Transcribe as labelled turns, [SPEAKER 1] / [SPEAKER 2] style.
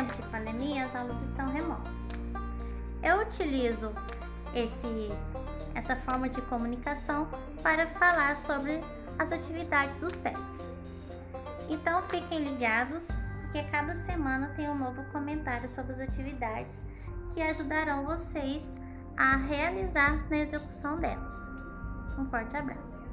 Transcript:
[SPEAKER 1] tempo de pandemia, as aulas estão remotas. Eu utilizo esse, essa forma de comunicação para falar sobre as atividades dos pets. Então fiquem ligados que a cada semana tem um novo comentário sobre as atividades que ajudarão vocês a realizar na execução delas. Um forte abraço!